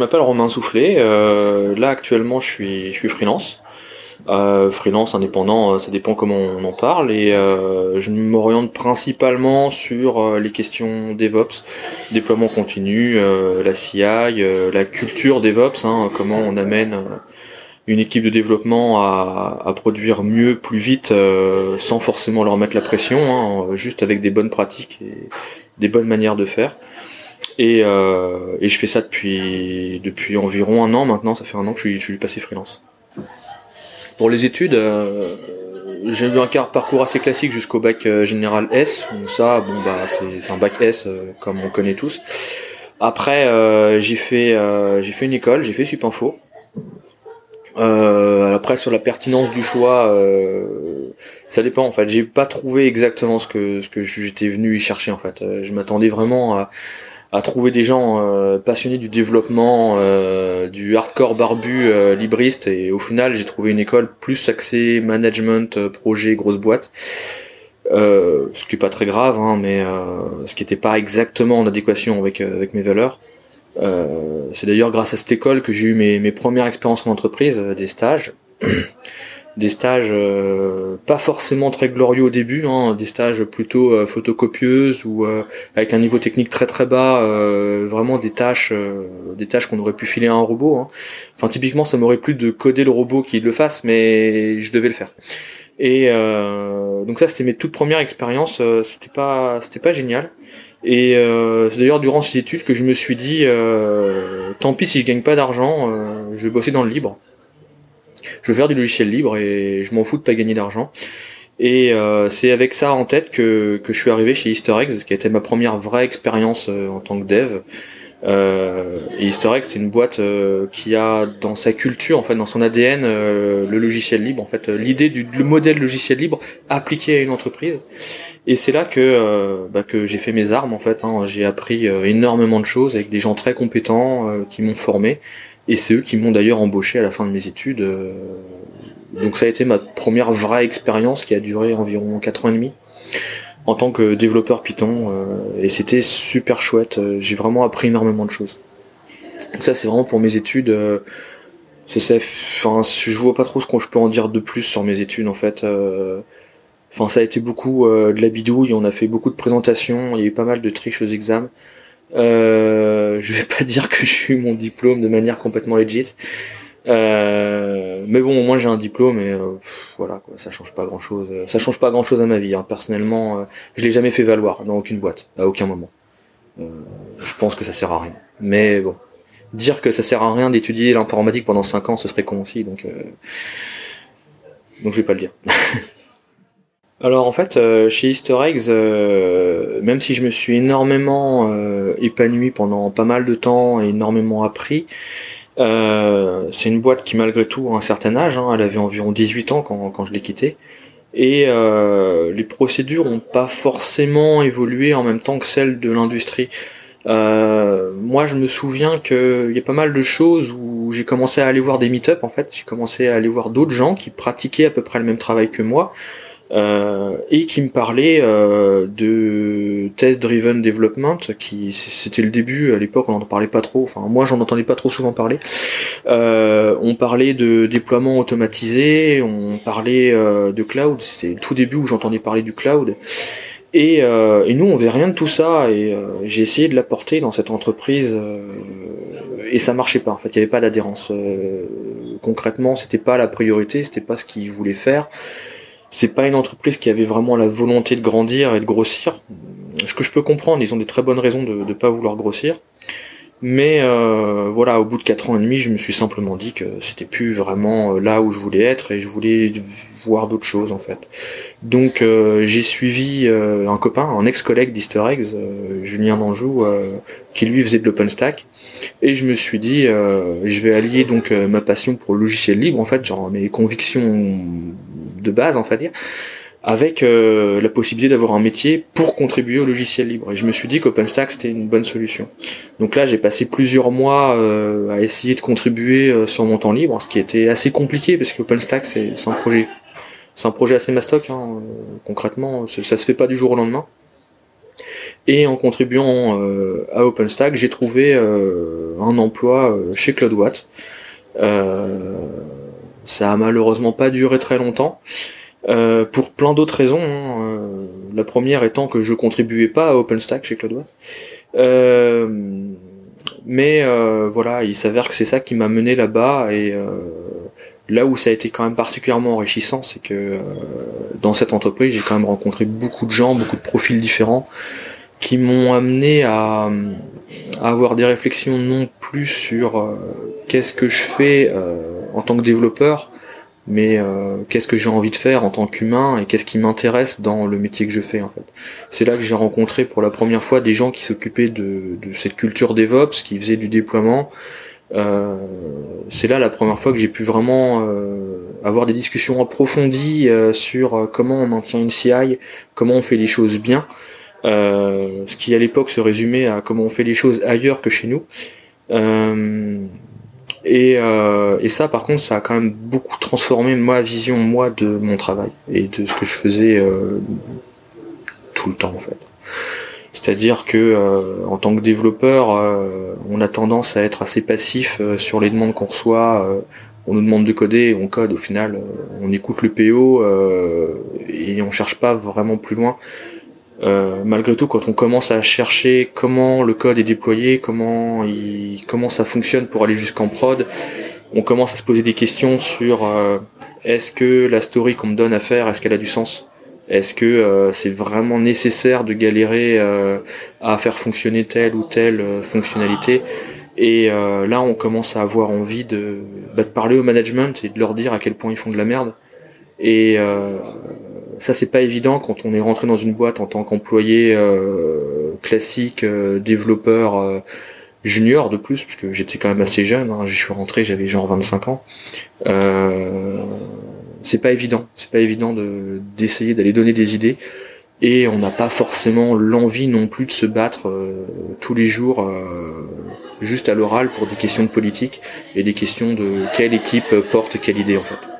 Je m'appelle Romain Soufflé. Euh, là actuellement je suis je suis freelance. Euh, freelance indépendant, euh, ça dépend comment on en parle et je m'oriente principalement sur les questions DevOps, déploiement continu, la CI, la culture DevOps, hein, comment on amène une équipe de développement à, produire mieux, plus vite, sans forcément leur mettre la pression, hein, juste avec des bonnes pratiques et des bonnes manières de faire. Et, euh, et, je fais ça depuis, depuis environ un an maintenant, ça fait un an que je suis, je suis passé freelance. Pour les études, euh, j'ai eu un parcours assez classique jusqu'au bac euh, général S. Donc ça, bon bah c'est un bac S comme on connaît tous. Après, j'ai fait j'ai fait une école, j'ai fait Supinfo. après sur la pertinence du choix, ça dépend en fait. J'ai pas trouvé exactement ce que ce que j'étais venu y chercher en fait. je m'attendais vraiment à à trouver des gens euh, passionnés du développement, euh, du hardcore barbu euh, libriste et au final j'ai trouvé une école plus axée management, projet, grosse boîte. ce qui est pas très grave, hein, mais ce qui n'était pas exactement en adéquation avec, avec mes valeurs. c'est d'ailleurs grâce à cette école que j'ai eu mes, mes premières expériences en entreprise, des stages. des stages euh, pas forcément très glorieux au début, hein, des stages plutôt euh, photocopieuses ou euh, avec un niveau technique très très bas, vraiment des tâches, des tâches qu'on aurait pu filer à un robot. Hein. Enfin typiquement ça m'aurait plu de coder le robot qui le fasse, mais je devais le faire. Et donc ça c'était mes toutes premières expériences, c'était pas c'était pas génial. Et c'est d'ailleurs durant ces études que je me suis dit, tant pis si je gagne pas d'argent, je vais bosser dans le libre je veux faire du logiciel libre et je m'en fous de pas gagner d'argent. Et euh, c'est avec ça en tête que, que je suis arrivé chez Easter Eggs, qui a été ma première vraie expérience euh, en tant que dev. Euh, et Easter Eggs, c'est une boîte euh, qui a dans sa culture, en fait, dans son ADN, le logiciel libre. En fait, l'idée du le modèle logiciel libre appliqué à une entreprise. Et c'est là que bah, que j'ai fait mes armes. En fait, hein. j'ai appris énormément de choses avec des gens très compétents qui m'ont formé. Et c'est eux qui m'ont d'ailleurs embauché à la fin de mes études. Euh, donc ça a été ma première vraie expérience qui a duré environ 4 ans et demi en tant que développeur Python. Euh, et c'était super chouette. J'ai vraiment appris énormément de choses. Donc ça c'est vraiment pour mes études. Enfin, je vois pas trop ce que je peux en dire de plus sur mes études en fait. Enfin, ça a été beaucoup de la bidouille. On a fait beaucoup de présentations. Il y a eu pas mal de triches aux examens. Euh, je vais pas dire que je suis mon diplôme de manière complètement legit. Euh, mais bon, moi j'ai un diplôme et euh, voilà quoi, ça change pas grand chose. Ça change pas grand chose à ma vie. Hein. Personnellement, euh, je l'ai jamais fait valoir dans aucune boîte, à aucun moment. Euh, je pense que ça sert à rien. Mais bon, dire que ça sert à rien d'étudier l'informatique pendant 5 ans, ce serait con aussi. Donc, donc je vais pas le dire. Alors en fait, euh, chez Easter Eggs, euh, même si je me suis énormément euh, épanoui pendant pas mal de temps et énormément appris, c'est une boîte qui malgré tout a un certain âge, hein, elle avait environ 18 ans quand, quand je l'ai quittée, et les procédures n'ont pas forcément évolué en même temps que celles de l'industrie. moi, je me souviens qu'il y a pas mal de choses où j'ai commencé à aller voir des meet-up en fait, j'ai commencé à aller voir d'autres gens qui pratiquaient à peu près le même travail que moi, euh, et qui me parlait euh, de test driven development qui c'était le début à l'époque on n'en parlait pas trop. Enfin moi j'en entendais pas trop souvent parler. Euh, on parlait de déploiement automatisé on parlait de cloud. C'était le tout début où j'entendais parler du cloud. Et, et, nous on faisait rien de tout ça. Et j'ai essayé de l'apporter dans cette entreprise et ça marchait pas. En fait il y avait pas d'adhérence concrètement. C'était pas la priorité c'était pas ce qu'ils voulaient faire c'est pas une entreprise qui avait vraiment la volonté de grandir et de grossir. Ce que je peux comprendre, ils ont des très bonnes raisons de ne pas vouloir grossir. Mais euh, voilà, au bout de 4 ans et demi, je me suis simplement dit que c'était plus vraiment euh, là où je voulais être et je voulais voir d'autres choses en fait. Donc euh, j'ai suivi un copain, un ex-collègue d'Easter Eggs, Julien Danjou, qui lui faisait de l'OpenStack. Et je me suis dit, je vais allier donc ma passion pour le logiciel libre, en fait, genre mes convictions de base, on va dire, avec euh, la possibilité d'avoir un métier pour contribuer au logiciel libre. Et je me suis dit qu'OpenStack c'était une bonne solution. Donc là, j'ai passé plusieurs mois euh, à essayer de contribuer euh, sur mon temps libre, ce qui était assez compliqué parce qu'OpenStack c'est un projet, c'est un projet assez mastoc. Hein, concrètement, ça se fait pas du jour au lendemain. Et en contribuant à OpenStack, j'ai trouvé un emploi chez CloudWatt. Ça a malheureusement pas duré très longtemps. pour plein d'autres raisons. Hein. la première étant que je contribuais pas à OpenStack chez CloudWatt. mais voilà, il s'avère que c'est ça qui m'a mené là-bas et Là où ça a été quand même particulièrement enrichissant, c'est que euh, dans cette entreprise, j'ai quand même rencontré beaucoup de gens, beaucoup de profils différents, qui m'ont amené à, avoir des réflexions non plus sur euh, qu'est-ce que je fais euh, en tant que développeur, mais qu'est-ce que j'ai envie de faire en tant qu'humain et qu'est-ce qui m'intéresse dans le métier que je fais en fait. C'est là que j'ai rencontré pour la première fois des gens qui s'occupaient de, de cette culture DevOps, qui faisaient du déploiement, euh, c'est là la première fois que j'ai pu vraiment euh, avoir des discussions approfondies euh, sur comment on maintient une CI, comment on fait les choses bien. Ce qui à l'époque se résumait à comment on fait les choses ailleurs que chez nous. Et, et, ça, par contre, ça a quand même beaucoup transformé ma vision, moi, de mon travail et de ce que je faisais tout le temps, en fait. C'est-à-dire que euh, en tant que développeur, euh, on a tendance à être assez passif euh, sur les demandes qu'on reçoit. on nous demande de coder, on code. Au final, on écoute le PO et on cherche pas vraiment plus loin. Malgré tout, quand on commence à chercher comment le code est déployé, comment il, comment ça fonctionne pour aller jusqu'en prod, on commence à se poser des questions sur est-ce que la story qu'on me donne à faire, est-ce qu'elle a du sens? Est-ce que euh, c'est vraiment nécessaire de galérer euh, à faire fonctionner telle ou telle euh, fonctionnalité? Et là, on commence à avoir envie de, bah, de parler au management et de leur dire à quel point ils font de la merde. Ça, c'est pas évident quand on est rentré dans une boîte en tant qu'employé classique, développeur junior de plus, parce que j'étais quand même assez jeune. Hein. je suis rentré, j'avais genre 25 ans. Euh, c'est pas évident. C'est pas évident de d'essayer d'aller donner des idées et on n'a pas forcément l'envie non plus de se battre euh, tous les jours euh, juste à l'oral pour des questions de politique et des questions de quelle équipe porte quelle idée en fait.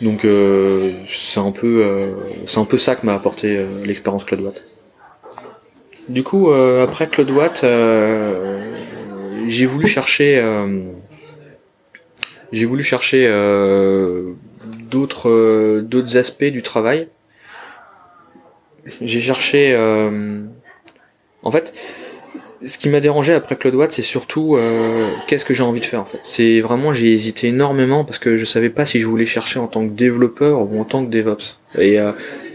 Donc euh, c'est un peu c'est un peu ça que m'a apporté l'expérience Claude Watt. Du coup après Claude Watt j'ai voulu chercher j'ai voulu chercher euh, d'autres euh, d'autres aspects du travail. J'ai cherché. Euh, en fait, ce qui m'a dérangé après Claude Watt, c'est surtout qu'est-ce que j'ai envie de faire. En fait, c'est vraiment j'ai hésité énormément parce que je savais pas si je voulais chercher en tant que développeur ou en tant que DevOps. Et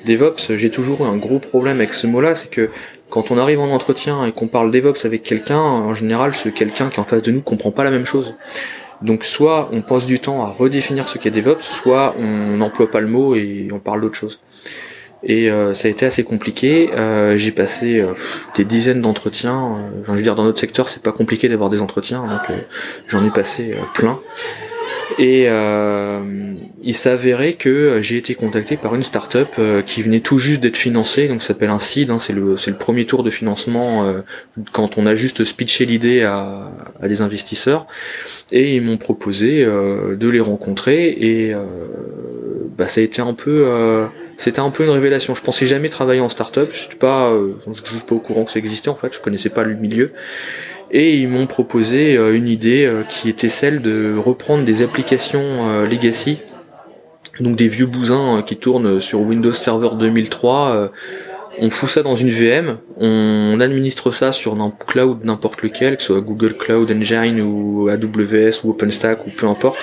DevOps, j'ai toujours eu un gros problème avec ce mot-là, c'est que quand on arrive en entretien et qu'on parle DevOps avec quelqu'un, en général, ce quelqu'un qui est en face de nous comprend pas la même chose. Donc soit on passe du temps à redéfinir ce qu'est DevOps, soit on n'emploie pas le mot et on parle d'autre chose. Et euh, ça a été assez compliqué. Euh, j'ai passé euh, des dizaines d'entretiens. je veux dire, dans notre secteur, c'est pas compliqué d'avoir des entretiens, donc j'en ai passé plein. Et il s'avérait que j'ai été contacté par une start-up qui venait tout juste d'être financée, donc ça s'appelle un seed. Hein, c'est le le premier tour de financement quand on a juste pitché l'idée à, à des investisseurs et ils m'ont proposé euh, de les rencontrer et euh, bah, ça a été un peu euh, c'était un peu une révélation. Je pensais jamais travailler en start-up, je suis pas je suis pas au courant que ça existait en fait, je connaissais pas le milieu. Et ils m'ont proposé une idée qui était celle de reprendre des applications legacy. Donc des vieux bousins qui tournent sur Windows Server 2003 on fout ça dans une VM, on administre ça sur un cloud n'importe lequel, que ce soit Google Cloud Engine ou AWS ou OpenStack ou peu importe,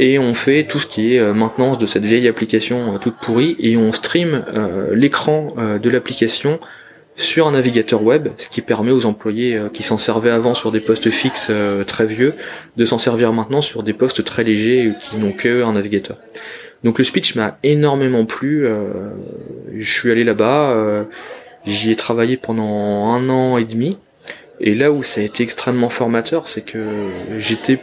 et on fait tout ce qui est euh, maintenance de cette vieille application euh, toute pourrie et on stream euh, l'écran de l'application sur un navigateur web, ce qui permet aux employés qui s'en servaient avant sur des postes fixes très vieux de s'en servir maintenant sur des postes très légers qui n'ont qu'un navigateur. Donc le speech m'a énormément plu. Je suis allé là-bas, j'y ai travaillé pendant un an et demi. Et là où ça a été extrêmement formateur, c'est que j'étais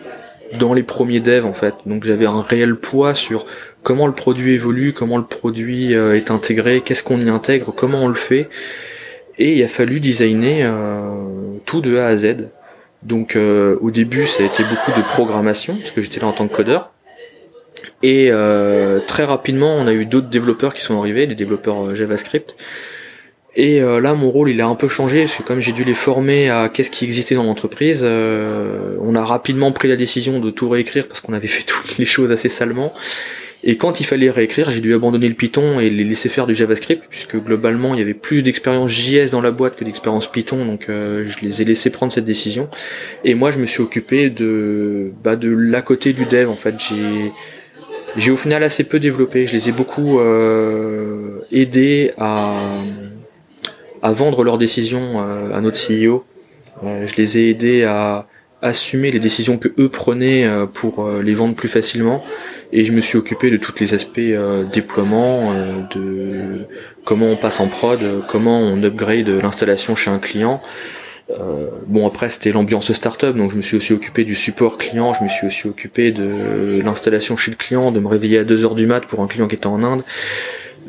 dans les premiers devs en fait. Donc j'avais un réel poids sur comment le produit évolue, comment le produit euh, est intégré, qu'est-ce qu'on y intègre, comment on le fait. Et il a fallu designer tout de A à Z. Donc au début ça a été beaucoup de programmation, parce que j'étais là en tant que codeur. Et euh, très rapidement, on a eu d'autres développeurs qui sont arrivés, des développeurs euh, JavaScript. Et euh, là, mon rôle, il a un peu changé, parce que comme j'ai dû les former à qu'est-ce qui existait dans l'entreprise, euh, on a rapidement pris la décision de tout réécrire, parce qu'on avait fait toutes les choses assez salement. Et quand il fallait réécrire, j'ai dû abandonner le Python et les laisser faire du JavaScript, puisque globalement, il y avait plus d'expérience JS dans la boîte que d'expérience Python, donc euh, je les ai laissés prendre cette décision. Et moi, je me suis occupé de, bah, de l'à côté du dev, en fait. J'ai j'ai au final assez peu développé. Je les ai beaucoup euh, aidés à, à vendre leurs décisions euh, à notre CEO. Euh, je les ai aidés à assumer les décisions que eux prenaient euh, pour les vendre plus facilement. Et je me suis occupé de tous les aspects déploiement, de comment on passe en prod, comment on upgrade l'installation chez un client. Euh, bon après c'était l'ambiance startup donc je me suis aussi occupé du support client, je me suis aussi occupé de l'installation chez le client, de me réveiller à 2h du mat pour un client qui était en Inde.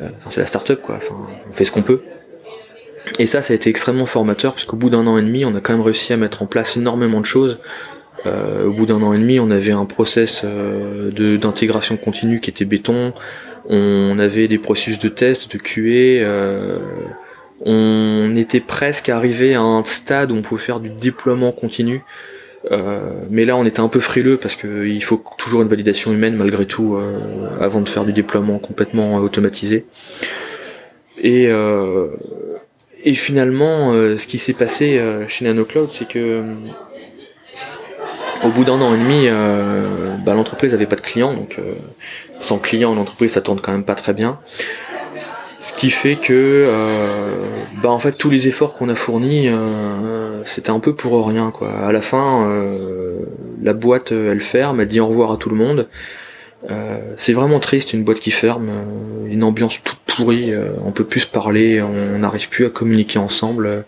Euh, c'est la startup quoi, enfin, on fait ce qu'on peut. Et ça ça a été extrêmement formateur parce qu'au bout d'un an et demi on a quand même réussi à mettre en place énormément de choses. Euh, au bout d'un an et demi on avait un process de d'intégration continue qui était béton, on avait des processus de test, de QA. Euh, on était presque arrivé à un stade où on pouvait faire du déploiement continu. Euh, mais là, on était un peu frileux parce qu'il faut toujours une validation humaine malgré tout euh, avant de faire du déploiement complètement automatisé. Et, euh, et finalement, ce qui s'est passé chez NanoCloud, c'est que au bout d'un an et demi, bah, l'entreprise n'avait pas de clients, donc sans clients, l'entreprise ça tourne quand même pas très bien. Ce qui fait que, euh, bah en fait, tous les efforts qu'on a fournis, euh, c'était un peu pour rien, quoi. À la fin, euh, la boîte, elle ferme, elle dit au revoir à tout le monde. C'est vraiment triste, une boîte qui ferme, une ambiance toute pourrie, on peut plus se parler, on n'arrive plus à communiquer ensemble.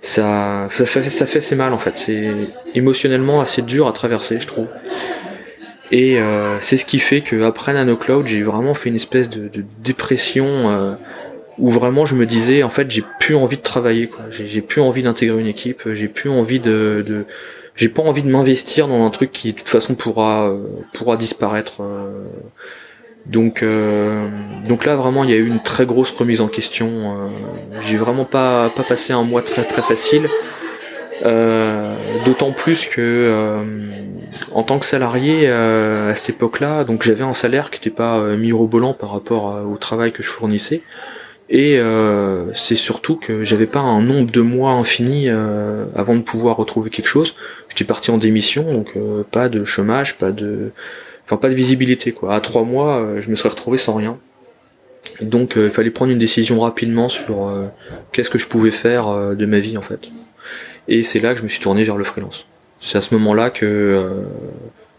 Ça, ça fait, ça fait assez mal en fait. C'est émotionnellement assez dur à traverser, je trouve. Et euh, c'est ce qui fait qu'après NanoCloud, j'ai vraiment fait une espèce de, dépression euh, où vraiment je me disais, en fait, j'ai plus envie de travailler. J'ai plus envie d'intégrer une équipe, j'ai plus envie de, de j'ai pas envie de m'investir dans un truc qui de toute façon pourra euh, pourra disparaître. Donc donc là vraiment il y a eu une très grosse remise en question. j'ai vraiment pas pas passé un mois très très facile. D'autant plus que en tant que salarié euh, à cette époque-là, donc j'avais un salaire qui n'était pas euh, mirobolant par rapport au travail que je fournissais. Et euh, c'est surtout que j'avais pas un nombre de mois infini avant de pouvoir retrouver quelque chose. J'étais parti en démission, donc pas de chômage, pas de, enfin pas de visibilité quoi. À trois mois, je me serais retrouvé sans rien. Donc il fallait prendre une décision rapidement sur qu'est-ce que je pouvais faire de ma vie en fait. Et c'est là que je me suis tourné vers le freelance c'est à ce moment-là que euh,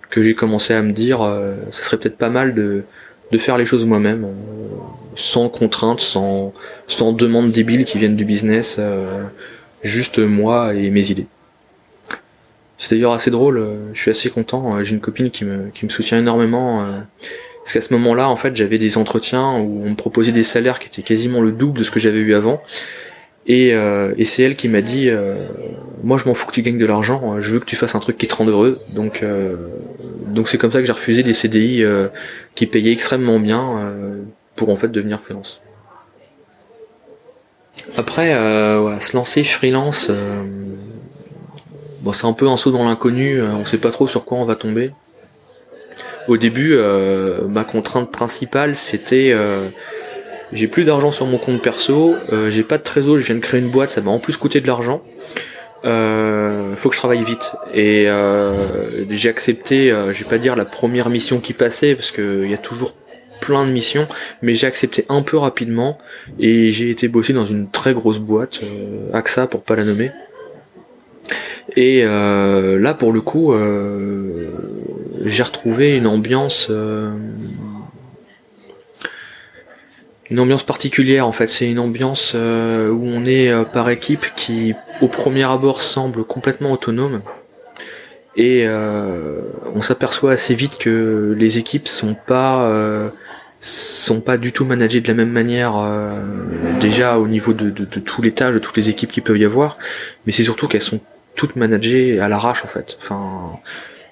que j'ai commencé à me dire, euh, ça serait peut-être pas mal de de faire les choses moi-même, euh, sans contrainte, sans sans demande débile qui viennent du business, juste moi et mes idées. C'est d'ailleurs assez drôle, je suis assez content, j'ai une copine qui me, qui me soutient énormément, parce qu'à ce moment-là, en fait, j'avais des entretiens où on me proposait des salaires qui étaient quasiment le double de ce que j'avais eu avant, et, euh, c'est elle qui m'a dit euh, moi je m'en fous que tu gagnes de l'argent, je veux que tu fasses un truc qui te rende heureux. Donc euh, donc c'est comme ça que j'ai refusé des CDI qui payaient extrêmement bien pour en fait devenir freelance. Après ouais, se lancer freelance bon c'est un peu un saut dans l'inconnu, on sait pas trop sur quoi on va tomber. Au début ma contrainte principale c'était j'ai plus d'argent sur mon compte perso, euh, j'ai pas de trésor, je viens de créer une boîte, ça m'a en plus coûté de l'argent. Euh, faut que je travaille vite. Et euh, j'ai accepté, euh, je vais pas dire la première mission qui passait, parce qu'il y a toujours plein de missions, mais j'ai accepté un peu rapidement et j'ai été bosser dans une très grosse boîte, euh, AXA pour pas la nommer. Et euh, là pour le coup, j'ai retrouvé une ambiance une ambiance particulière en fait. C'est une ambiance euh, où on est euh, par équipe qui au premier abord semble complètement autonome. Et euh, on s'aperçoit assez vite que les équipes sont pas sont pas du tout managées de la même manière déjà au niveau de, tous les tâches, de toutes les équipes qui peuvent y avoir, mais c'est surtout qu'elles sont toutes managées à l'arrache en fait. Enfin,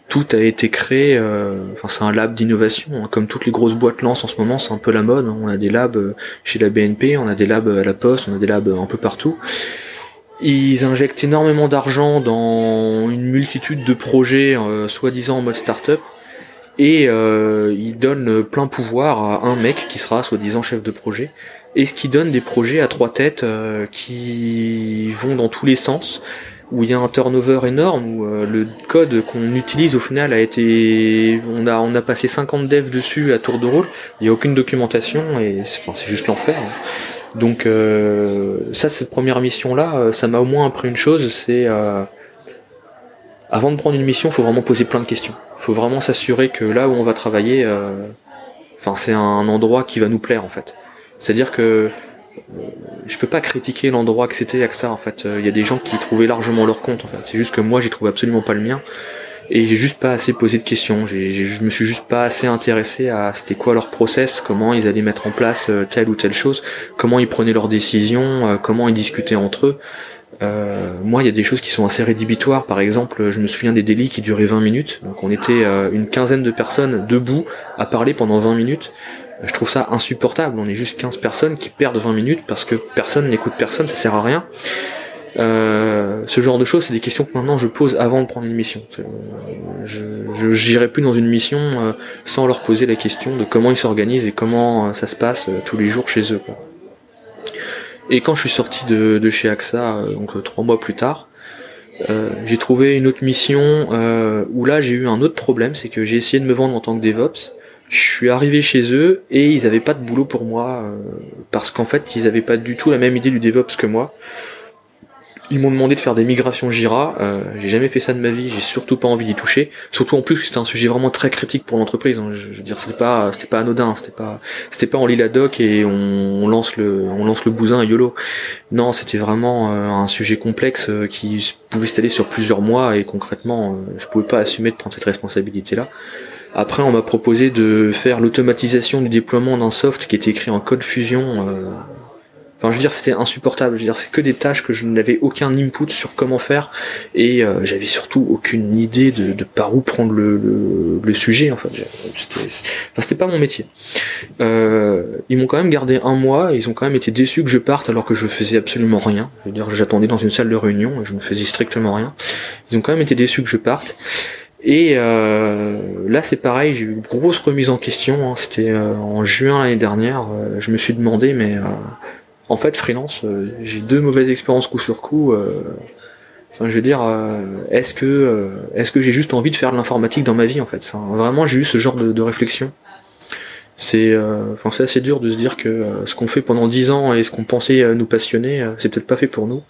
tout a été créé. Enfin, c'est un lab d'innovation, hein. comme toutes les grosses boîtes lancent en ce moment, c'est un peu la mode. On a des labs chez la BNP, on a des labs à la Poste, on a des labs un peu partout. Ils injectent énormément d'argent dans une multitude de projets, soi-disant en mode start-up et euh, il donne plein pouvoir à un mec qui sera soi-disant chef de projet et ce qui donne des projets à trois têtes euh, qui vont dans tous les sens où il y a un turnover énorme où euh, le code qu'on utilise au final a été on a on a passé 50 devs dessus à tour de rôle il y a aucune documentation et c'est enfin, juste l'enfer donc euh, ça cette première mission là ça m'a au moins appris une chose c'est avant de prendre une mission, faut vraiment poser plein de questions. Faut vraiment s'assurer que là où on va travailler, euh, enfin c'est un endroit qui va nous plaire en fait. C'est-à-dire que euh, je peux pas critiquer l'endroit que c'était AXA en fait. Il y a des gens qui trouvaient largement leur compte en fait. C'est juste que moi j'ai trouvé absolument pas le mien et j'ai juste pas assez posé de questions. Je me suis juste pas assez intéressé à c'était quoi leur process, comment ils allaient mettre en place euh, telle ou telle chose, comment ils prenaient leurs décisions, comment ils discutaient entre eux. Euh, moi, il y a des choses qui sont assez rédhibitoires. Par exemple, je me souviens des délits qui duraient 20 minutes. Donc, on était euh, une quinzaine de personnes debout à parler pendant 20 minutes. Je trouve ça insupportable. On est juste 15 personnes qui perdent 20 minutes parce que personne n'écoute personne, ça sert à rien. Euh, ce genre de choses, c'est des questions que maintenant je pose avant de prendre une mission. Je n'irai plus dans une mission euh, sans leur poser la question de comment ils s'organisent et comment ça se passe tous les jours chez eux. Et quand je suis sorti de, chez AXA, euh, donc euh, trois mois plus tard, euh, j'ai trouvé une autre mission euh, où là j'ai eu un autre problème, c'est que j'ai essayé de me vendre en tant que DevOps. Je suis arrivé chez eux et ils avaient pas de boulot pour moi euh, parce qu'en fait ils avaient pas du tout la même idée du DevOps que moi. Ils m'ont demandé de faire des migrations Jira. Euh, j'ai jamais fait ça de ma vie. J'ai surtout pas envie d'y toucher. Surtout en plus que c'était un sujet vraiment très critique pour l'entreprise. Hein. Je, veux dire, c'était pas, c'était pas anodin. C'était pas, c'était pas on lit doc et on, lance le, on lance le bousin yolo. Non, c'était vraiment euh, un sujet complexe euh, qui pouvait s'étaler sur plusieurs mois et concrètement, euh, je pouvais pas assumer de prendre cette responsabilité-là. Après, on m'a proposé de faire l'automatisation du déploiement d'un soft qui était écrit en code fusion Enfin, je veux dire, c'était insupportable. Je veux dire, c'est que des tâches que je n'avais aucun input sur comment faire et euh, j'avais surtout aucune idée de, de, par où prendre le, le, sujet. En fait, c'était, enfin, c'était pas mon métier. Euh, ils m'ont quand même gardé un mois. ils ont quand même été déçus que je parte alors que je faisais absolument rien. Je veux dire, j'attendais dans une salle de réunion et je ne faisais strictement rien. Ils ont quand même été déçus que je parte. Et euh, là, c'est pareil, j'ai eu une grosse remise en question. Hein. C'était euh, en juin l'année dernière. Euh, je me suis demandé, mais en fait, freelance, euh, j'ai deux mauvaises expériences coup sur coup. Euh, enfin, je veux dire, euh, est-ce que est-ce que j'ai juste envie de faire de l'informatique dans ma vie en fait? Enfin, vraiment, j'ai eu ce genre de, réflexion. C'est, enfin, c'est assez dur de se dire que ce qu'on fait pendant dix ans et ce qu'on pensait nous passionner, c'est peut-être pas fait pour nous.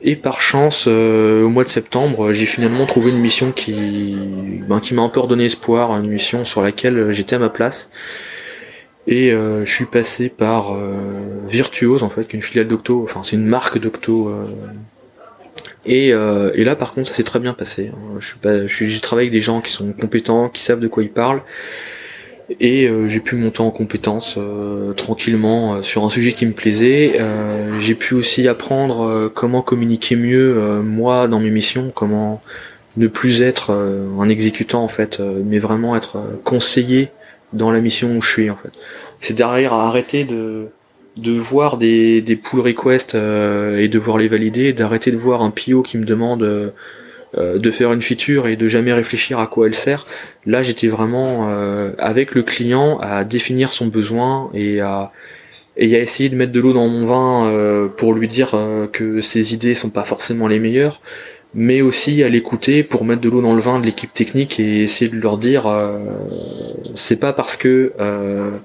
Et par chance, au mois de septembre, j'ai finalement trouvé une mission qui, ben, qui m'a un peu redonné espoir, une mission sur laquelle j'étais à ma place. Et euh, je suis passé par euh, Virtuose en fait, qui est une filiale d'Octo, enfin c'est une marque d'Octo. Euh. Et, et, là par contre ça s'est très bien passé. Hein. Je suis pas, j'ai travaillé avec des gens qui sont compétents, qui savent de quoi ils parlent. Et j'ai pu monter en compétences tranquillement sur un sujet qui me plaisait. j'ai pu aussi apprendre comment communiquer mieux moi dans mes missions, comment ne plus être un exécutant en fait, mais vraiment être conseiller dans la mission où je suis en fait. C'est derrière à arrêter de de voir des, des pull requests euh, et de voir les valider, d'arrêter de voir un PO qui me demande euh, euh, de faire une feature et de jamais réfléchir à quoi elle sert. Là, j'étais vraiment avec le client à définir son besoin et à et à essayer de mettre de l'eau dans mon vin pour lui dire que ses idées sont pas forcément les meilleures mais aussi à l'écouter pour mettre de l'eau dans le vin de l'équipe technique et essayer de leur dire euh, c'est pas parce que euh,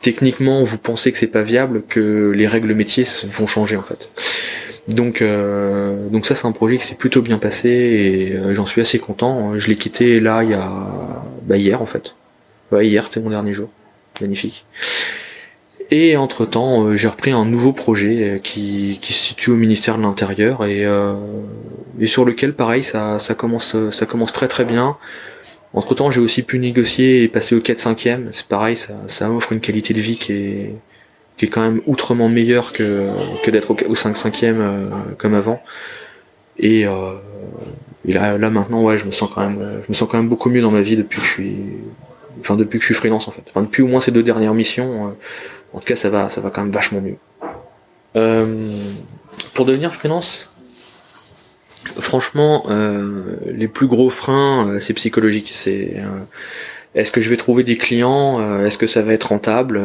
techniquement vous pensez que c'est pas viable que les règles métiers vont changer en fait. Donc euh, donc ça c'est un projet qui s'est plutôt bien passé et j'en suis assez content. Je l'ai quitté là il y a bah, hier en fait. Ouais, hier c'était mon dernier jour. Magnifique. Et entre temps, euh, j'ai repris un nouveau projet euh, qui, qui, se situe au ministère de l'Intérieur et, euh, et, sur lequel, pareil, ça, ça, commence, ça commence très très bien. Entre temps, j'ai aussi pu négocier et passer au 4 5 e C'est pareil, ça, ça offre une qualité de vie qui est, qui est quand même outrement meilleure que, que d'être au, 5 5 e comme avant. Et, et là, là maintenant, ouais, je me sens quand même, je me sens quand même beaucoup mieux dans ma vie depuis que je suis, enfin depuis que je suis freelance en fait. Enfin depuis au moins ces deux dernières missions. en tout cas, ça va, ça va quand même vachement mieux. pour devenir freelance, franchement, les plus gros freins, c'est psychologique. C'est est-ce que je vais trouver des clients Est-ce que ça va être rentable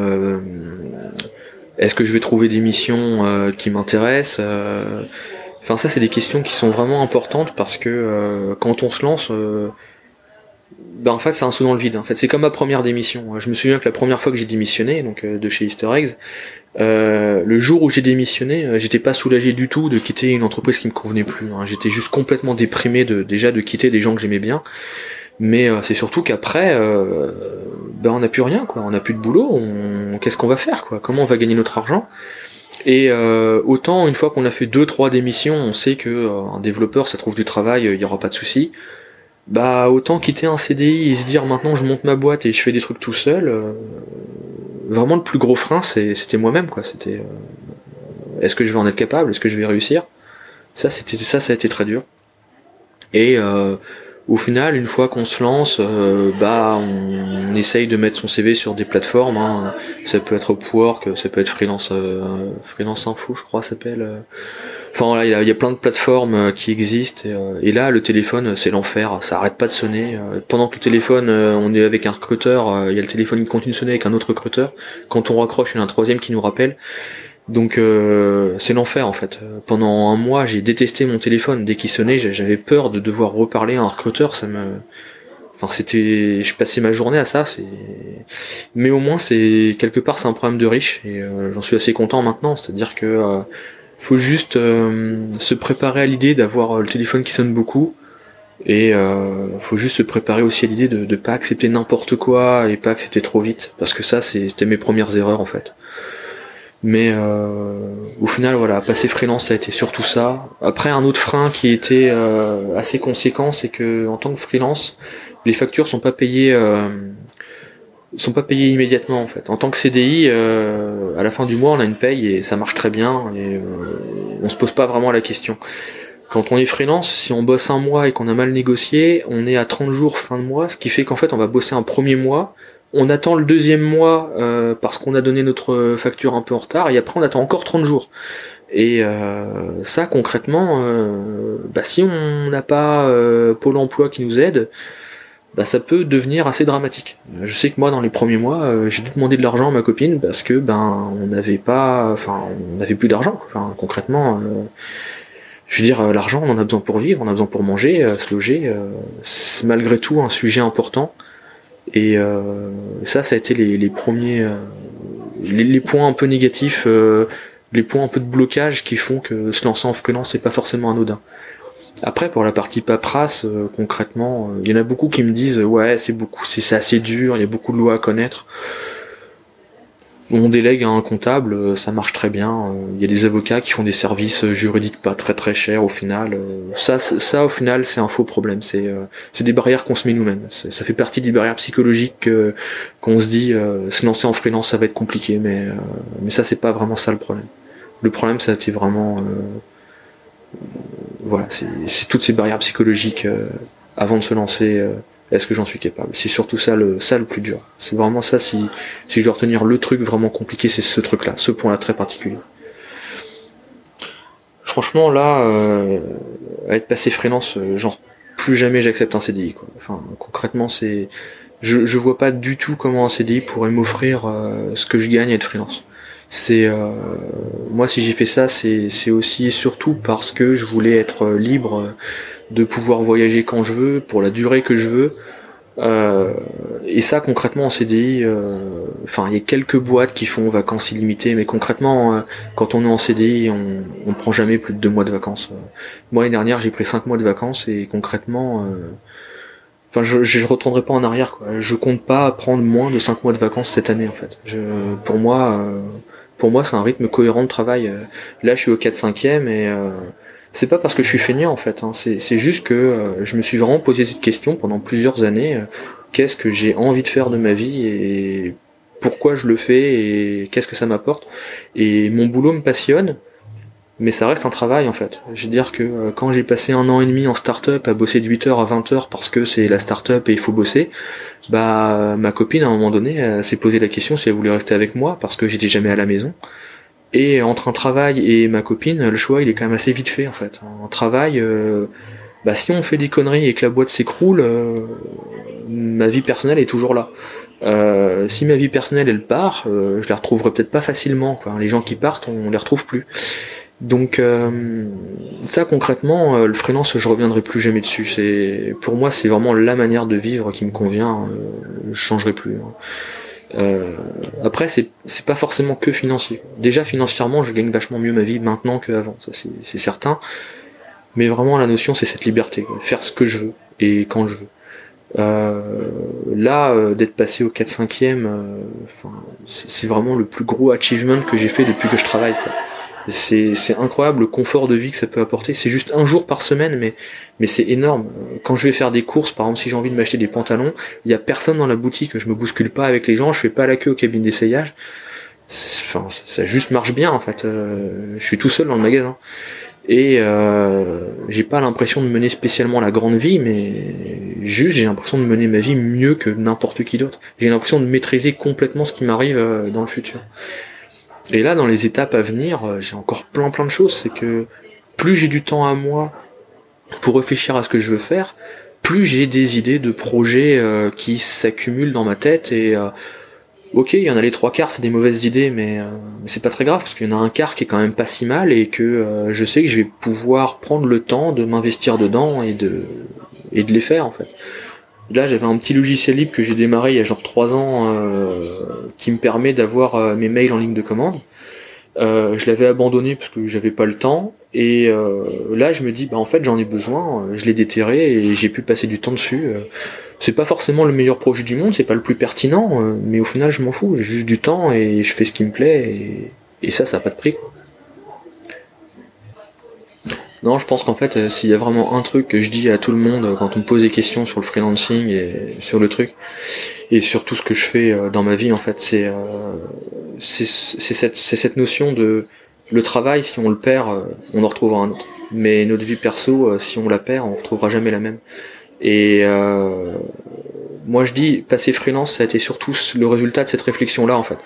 Est-ce que je vais trouver des missions qui m'intéressent Enfin ça c'est des questions qui sont vraiment importantes parce que euh, quand on se lance, euh, ben en fait c'est un saut dans le vide. En fait c'est comme ma première démission. Je me souviens que la première fois que j'ai démissionné donc euh, de chez Easter Eggs, le jour où j'ai démissionné, j'étais pas soulagé du tout de quitter une entreprise qui me convenait plus. Hein. J'étais juste complètement déprimé de déjà de quitter des gens que j'aimais bien. Mais c'est surtout qu'après, ben on n'a plus rien quoi. On n'a plus de boulot. Qu'est-ce qu'on va faire quoi? Comment on va gagner notre argent? Et euh, autant une fois qu'on a fait deux trois démissions, on sait que euh, développeur ça trouve du travail, il y aura pas de souci. Bah autant quitter un CDI et se dire maintenant je monte ma boîte et je fais des trucs tout seul. Euh, vraiment le plus gros frein c'était moi-même quoi. C'était est-ce que je vais en être capable, est-ce que je vais réussir? Ça c'était ça ça a été très dur. Et au final, une fois qu'on se lance, euh, bah on, essaye de mettre son CV sur des plateformes. Hein. Ça peut être Upwork, ça peut être Freelance, euh, Freelance Info, je crois, s'appelle. Euh. Enfin voilà, il y, a, plein de plateformes qui existent. Et, là, le téléphone, c'est l'enfer. Ça arrête pas de sonner. Pendant que le téléphone, on est avec un recruteur, il y a le téléphone qui continue de sonner avec un autre recruteur. Quand on raccroche, il y a un troisième qui nous rappelle. Donc euh, c'est l'enfer en fait. Pendant un mois, j'ai détesté mon téléphone. Dès qu'il sonnait, j'avais peur de devoir reparler à un recruteur. Ça me, enfin c'était, je passais ma journée à ça. Mais au moins c'est quelque part c'est un problème de riche et euh, j'en suis assez content maintenant. C'est-à-dire que euh, faut juste se préparer à l'idée d'avoir le téléphone qui sonne beaucoup. Et euh, faut juste se préparer aussi à l'idée de ne pas accepter n'importe quoi et pas accepter trop vite. Parce que ça, c'était mes premières erreurs en fait. Mais euh, au final, voilà, passer freelance, ça a été surtout ça. Après, un autre frein qui était euh, assez conséquent, c'est que en tant que freelance, les factures sont pas payées, euh, sont pas payées immédiatement en fait. En tant que CDI, à la fin du mois, on a une paye et ça marche très bien et on se pose pas vraiment la question. Quand on est freelance, si on bosse un mois et qu'on a mal négocié, on est à 30 jours fin de mois, ce qui fait qu'en fait on va bosser un premier mois on attend le deuxième mois euh, parce qu'on a donné notre facture un peu en retard et après on attend encore 30 jours. Et euh, ça concrètement, euh, bah, si on n'a pas Pôle Emploi qui nous aide, bah, ça peut devenir assez dramatique. Je sais que moi dans les premiers mois, j'ai dû demander de l'argent à ma copine parce que ben on n'avait pas, enfin on n'avait plus d'argent. Enfin, concrètement, je veux dire l'argent on en a besoin pour vivre, on a besoin pour manger, se loger. c'est malgré tout un sujet important. Et euh, ça, ça a été les, les premiers, euh, les, points un peu négatifs, euh, les points un peu de blocage qui font que se lancer en freelance, c'est pas forcément anodin. Après, pour la partie paperasse, concrètement, il y en a beaucoup qui me disent ouais, c'est beaucoup, c'est assez dur, il y a beaucoup de lois à connaître on délègue à un comptable, euh, ça marche très bien. Euh, il y a des avocats qui font des services euh, juridiques pas très très chers au final. Ça, ça au final, c'est un faux problème. C'est c'est des barrières qu'on se met nous-mêmes. Ça fait partie des barrières psychologiques qu'on se dit se lancer en freelance, ça va être compliqué, mais mais ça c'est pas vraiment ça le problème. Le problème, ça a été vraiment voilà, c'est toutes ces barrières psychologiques avant de se lancer est-ce que j'en suis capable? C'est surtout ça le, plus dur. C'est vraiment ça, si, je dois retenir le truc vraiment compliqué, c'est ce truc-là, ce point-là très particulier. Franchement, là, euh, à être passé freelance, euh, genre, plus jamais j'accepte un CDI. Enfin, concrètement, c'est, je, je vois pas du tout comment un CDI pourrait m'offrir euh, ce que je gagne à être freelance. C'est, euh, moi, si j'ai fait ça, c'est, aussi et surtout parce que je voulais être libre de pouvoir voyager quand je veux, pour la durée que je veux. Euh, et ça concrètement en CDI, euh, enfin il y a quelques boîtes qui font vacances illimitées, mais concrètement euh, quand on est en CDI, on, on prend jamais plus de deux mois de vacances. moi l'année dernière j'ai pris cinq mois de vacances et concrètement, enfin je, je retournerai pas en arrière quoi. Je compte pas prendre moins de cinq mois de vacances cette année en fait. Pour moi, pour moi c'est un rythme cohérent de travail. Là je suis au 4 5 e et c'est pas parce que je suis feignant en fait, hein. c'est juste que euh, je me suis vraiment posé cette question pendant plusieurs années. Euh, qu'est-ce que j'ai envie de faire de ma vie et pourquoi je le fais et qu'est-ce que ça m'apporte. Et mon boulot me passionne, mais ça reste un travail en fait. Je veux dire que euh, quand j'ai passé un an et demi en start-up à bosser de 8h à 20h parce que c'est la start-up et il faut bosser, bah ma copine à un moment donné s'est posé la question si elle voulait rester avec moi parce que j'étais jamais à la maison. Et entre un travail et ma copine, le choix il est quand même assez vite fait en fait. En travail, euh, bah si on fait des conneries et que la boîte s'écroule, euh, ma vie personnelle est toujours là. Euh, si ma vie personnelle elle part, je la retrouverai peut-être pas facilement. Quoi. Les gens qui partent, on les retrouve plus. Donc ça concrètement, le freelance, je reviendrai plus jamais dessus. C'est pour moi, c'est vraiment la manière de vivre qui me convient. je changerai plus. Hein. Euh, après, c'est c'est pas forcément que financier. Déjà financièrement, je gagne vachement mieux ma vie maintenant qu'avant, ça c'est certain. Mais vraiment, la notion, c'est cette liberté, faire ce que je veux et quand je veux. Euh, là, euh, d'être passé au 4-5e, euh, c'est vraiment le plus gros achievement que j'ai fait depuis que je travaille. C'est, incroyable le confort de vie que ça peut apporter. C'est juste un jour par semaine, mais, mais c'est énorme. Quand je vais faire des courses, par exemple, si j'ai envie de m'acheter des pantalons, il y a personne dans la boutique, je me bouscule pas avec les gens, je fais pas la queue aux cabines d'essayage. Enfin, ça juste marche bien en fait. Euh, je suis tout seul dans le magasin et euh, j'ai pas l'impression de mener spécialement la grande vie, mais juste j'ai l'impression de mener ma vie mieux que n'importe qui d'autre. J'ai l'impression de maîtriser complètement ce qui m'arrive euh, dans le futur. Et là, dans les étapes à venir, euh, j'ai encore plein plein de choses. C'est que plus j'ai du temps à moi pour réfléchir à ce que je veux faire, plus j'ai des idées de projets euh, qui s'accumulent dans ma tête et euh, ok, il y en a les trois quarts, c'est des mauvaises idées, mais, c'est pas très grave parce qu'il y en a un quart qui est quand même pas si mal et que je sais que je vais pouvoir prendre le temps de m'investir dedans et de et de les faire en fait. Là, j'avais un petit logiciel libre que j'ai démarré il y a genre 3 ans euh, qui me permet d'avoir euh, mes mails en ligne de commande. Euh, je l'avais abandonné parce que j'avais pas le temps et là je me dis bah en fait j'en ai besoin, je l'ai déterré et j'ai pu passer du temps dessus. c'est pas forcément le meilleur projet du monde, c'est pas le plus pertinent, mais au final je m'en fous, j'ai juste du temps et je fais ce qui me plaît et, ça ça a pas de prix. Non, je pense qu'en fait, euh, s'il y a vraiment un truc que je dis à tout le monde euh, quand on me pose des questions sur le freelancing et sur le truc, et sur tout ce que je fais euh, dans ma vie, en fait, c'est cette notion de le travail, si on le perd, on en retrouvera un autre. Mais notre vie perso, si on la perd, on retrouvera jamais la même. Et moi, je dis, passer freelance, ça a été surtout le résultat de cette réflexion-là, en fait.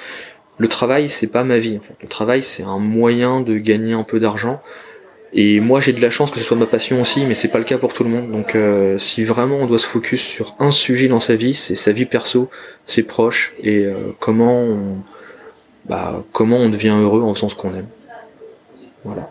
Le travail, c'est pas ma vie. En fait. Le travail, c'est un moyen de gagner un peu d'argent. Et moi j'ai de la chance que ce soit ma passion aussi, mais c'est pas le cas pour tout le monde. Donc euh, si vraiment on doit se focus sur un sujet dans sa vie, c'est sa vie perso, ses proches et euh, comment on, bah, comment on devient heureux en faisant ce qu'on aime. Voilà.